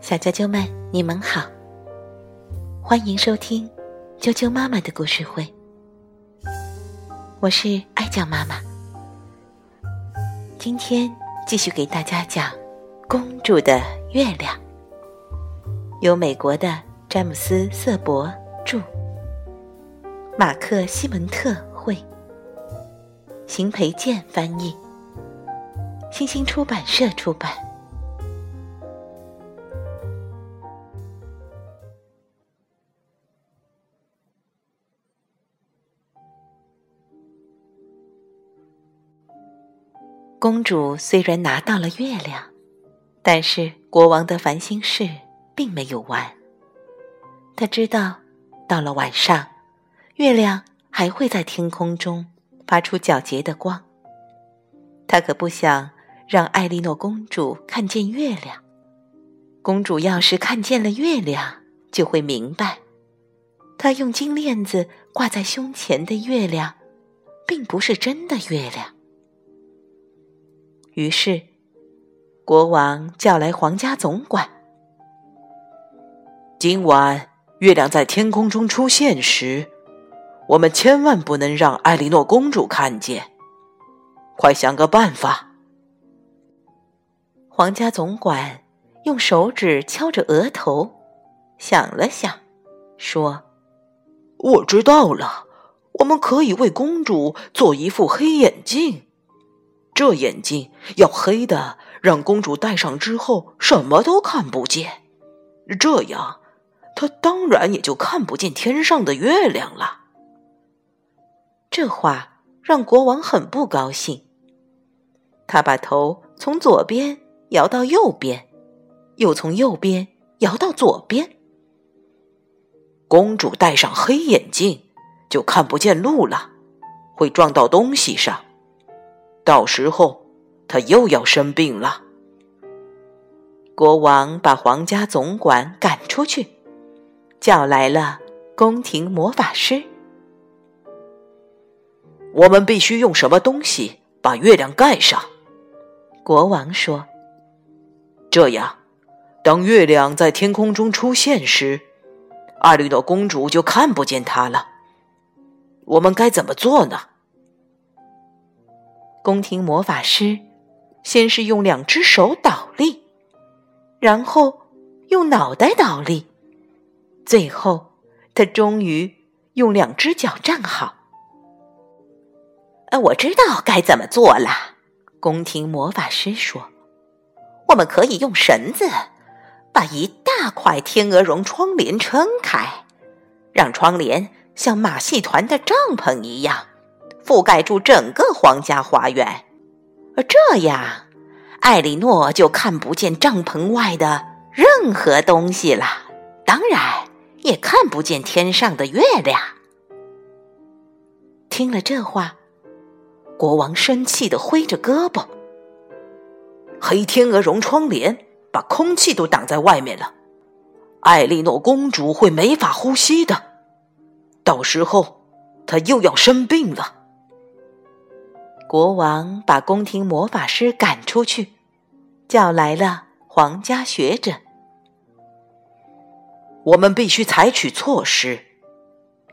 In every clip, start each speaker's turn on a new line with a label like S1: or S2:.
S1: 小啾啾们，你们好，欢迎收听啾啾妈妈的故事会。我是爱酱妈妈，今天继续给大家讲《公主的月亮》，由美国的詹姆斯·瑟伯著，马克·西蒙特绘，邢培建翻译，新星出版社出版。公主虽然拿到了月亮，但是国王的烦心事并没有完。他知道，到了晚上，月亮还会在天空中发出皎洁的光。他可不想让艾莉诺公主看见月亮。公主要是看见了月亮，就会明白，她用金链子挂在胸前的月亮，并不是真的月亮。于是，国王叫来皇家总管。
S2: 今晚月亮在天空中出现时，我们千万不能让艾莉诺公主看见。快想个办法！
S1: 皇家总管用手指敲着额头，想了想，说：“
S2: 我知道了，我们可以为公主做一副黑眼镜。”这眼镜要黑的，让公主戴上之后什么都看不见，这样她当然也就看不见天上的月亮了。
S1: 这话让国王很不高兴，他把头从左边摇到右边，又从右边摇到左边。
S2: 公主戴上黑眼镜就看不见路了，会撞到东西上。到时候，他又要生病了。
S1: 国王把皇家总管赶出去，叫来了宫廷魔法师。
S2: 我们必须用什么东西把月亮盖上？
S1: 国王说：“
S2: 这样，当月亮在天空中出现时，艾莉诺公主就看不见它了。我们该怎么做呢？”
S1: 宫廷魔法师先是用两只手倒立，然后用脑袋倒立，最后他终于用两只脚站好。呃，我知道该怎么做了。宫廷魔法师说：“我们可以用绳子把一大块天鹅绒窗帘撑开，让窗帘像马戏团的帐篷一样。”覆盖住整个皇家花园，而这样，艾莉诺就看不见帐篷外的任何东西了，当然也看不见天上的月亮。听了这话，国王生气的挥着胳膊：“
S2: 黑天鹅绒窗帘把空气都挡在外面了，艾莉诺公主会没法呼吸的，到时候她又要生病了。”
S1: 国王把宫廷魔法师赶出去，叫来了皇家学者。
S2: 我们必须采取措施，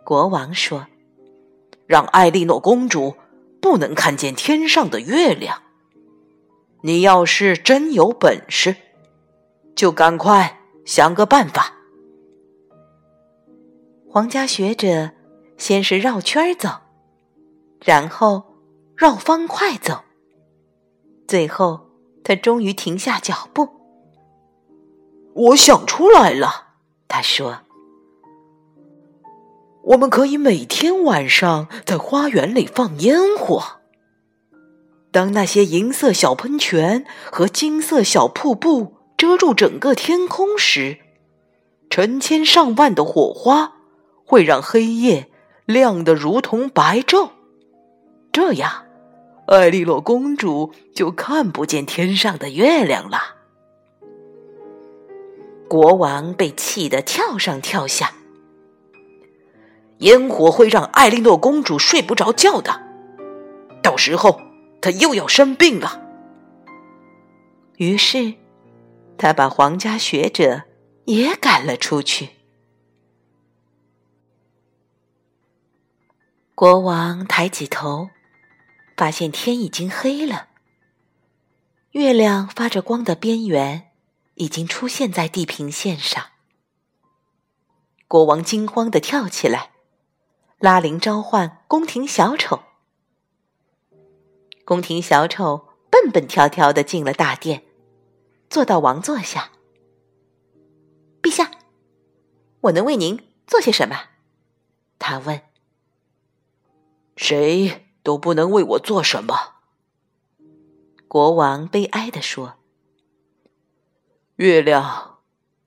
S1: 国王说：“
S2: 让艾莉诺公主不能看见天上的月亮。你要是真有本事，就赶快想个办法。”
S1: 皇家学者先是绕圈走，然后。绕方块走，最后他终于停下脚步。
S2: 我想出来了，
S1: 他说：“
S2: 我们可以每天晚上在花园里放烟火。当那些银色小喷泉和金色小瀑布遮住整个天空时，成千上万的火花会让黑夜亮得如同白昼。这样。”艾莉诺公主就看不见天上的月亮了。
S1: 国王被气得跳上跳下。
S2: 烟火会让艾莉诺公主睡不着觉的，到时候她又要生病了。
S1: 于是，
S2: 他把皇家学者也赶了出去。国王抬起头，发现天已经黑了，月亮发着光的边缘已经出现在地平线上。国王惊慌的跳起来，拉铃召唤宫廷小丑。宫廷小丑蹦蹦跳跳的进了大殿，坐到王座下。陛下，我能为您做些什么？他问。
S3: 谁都不能为我做什么。
S2: 国王悲哀地说。
S3: 月亮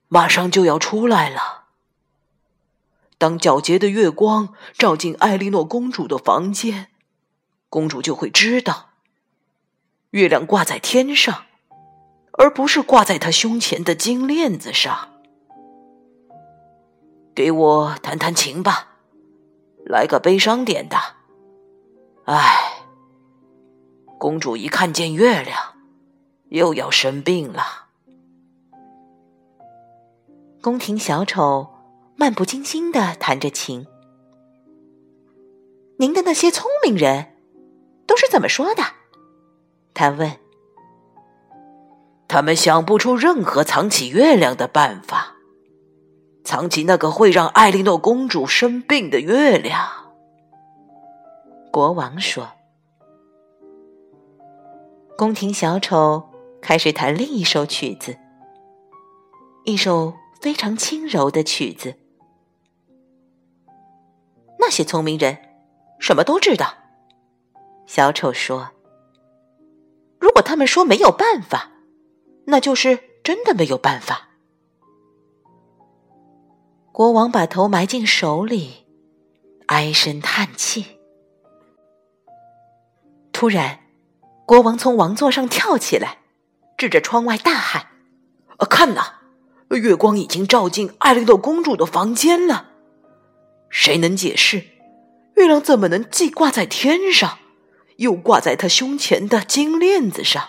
S3: 马上就要出来了。当皎洁的月光照进艾莉诺公主的房间。公主就会知道，月亮挂在天上，而不是挂在她胸前的金链子上。给我弹弹琴吧，来个悲伤点的。唉，公主一看见月亮，又要生病了。
S2: 宫廷小丑漫不经心的弹着琴。您的那些聪明人。都是怎么说的？他问。
S3: 他们想不出任何藏起月亮的办法，藏起那个会让艾莉诺公主生病的月亮。
S2: 国王说。宫廷小丑开始弹另一首曲子，一首非常轻柔的曲子。那些聪明人什么都知道。小丑说：“如果他们说没有办法，那就是真的没有办法。”国王把头埋进手里，唉声叹气。突然，国王从王座上跳起来，指着窗外大喊：“
S3: 看呐，月光已经照进艾莉诺公主的房间了！谁能解释，月亮怎么能既挂在天上？”又挂在他胸前的金链子上。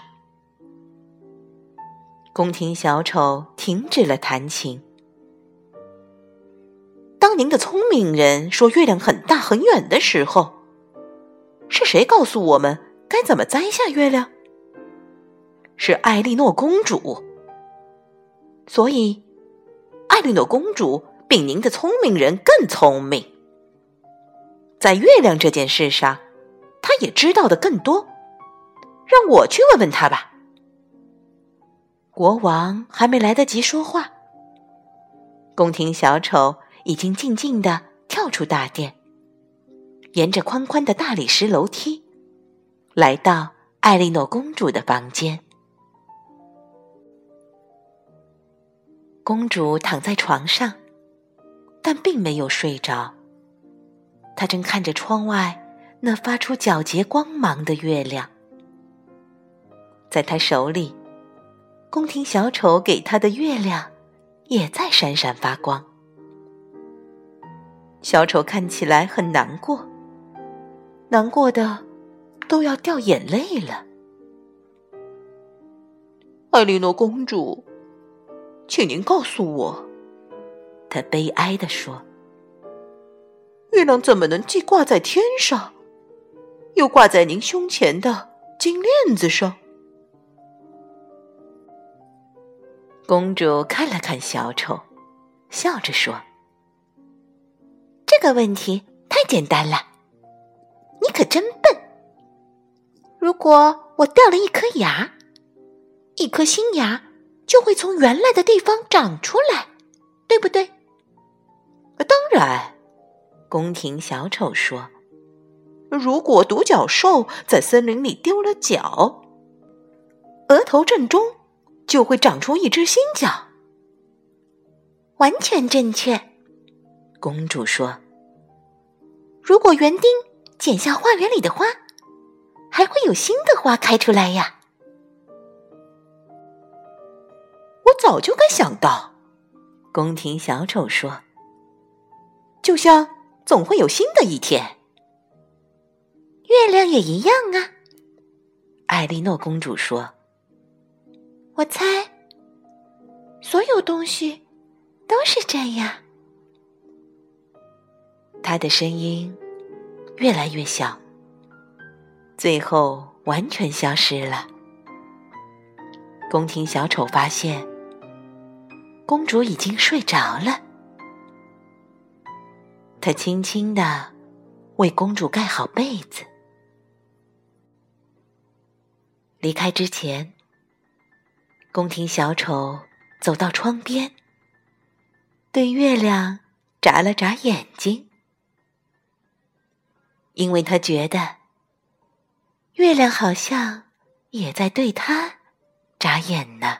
S2: 宫廷小丑停止了弹琴。当您的聪明人说月亮很大很远的时候，是谁告诉我们该怎么摘下月亮？是艾莉诺公主。所以，艾莉诺公主比您的聪明人更聪明，在月亮这件事上。她也知道的更多，让我去问问他吧。国王还没来得及说话，宫廷小丑已经静静的跳出大殿，沿着宽宽的大理石楼梯，来到艾莉诺公主的房间。公主躺在床上，但并没有睡着，她正看着窗外。那发出皎洁光芒的月亮，在他手里，宫廷小丑给他的月亮也在闪闪发光。小丑看起来很难过，难过的都要掉眼泪了。
S3: 艾莉诺公主，请您告诉我，
S2: 她悲哀地说：“
S3: 月亮怎么能既挂在天上？”又挂在您胸前的金链子上。
S2: 公主看了看小丑，笑着说：“这个问题太简单了，你可真笨。如果我掉了一颗牙，一颗新牙就会从原来的地方长出来，对不对？”“
S3: 当然。”
S2: 宫廷小丑说。
S3: 如果独角兽在森林里丢了角，额头正中就会长出一只新角。
S2: 完全正确，公主说。如果园丁剪下花园里的花，还会有新的花开出来呀。
S3: 我早就该想到，宫廷小丑说。就像总会有新的一天。
S2: 月亮也一样啊，艾莉诺公主说：“我猜，
S1: 所有东西都是这样。她的声音越来越小，最后完全消失了。宫廷小丑发现，公主已经睡着了。他轻轻的为公主盖好被子。离开之前，宫廷小丑走到窗边，对月亮眨了眨眼睛，因为他觉得月亮好像也在对他眨眼呢。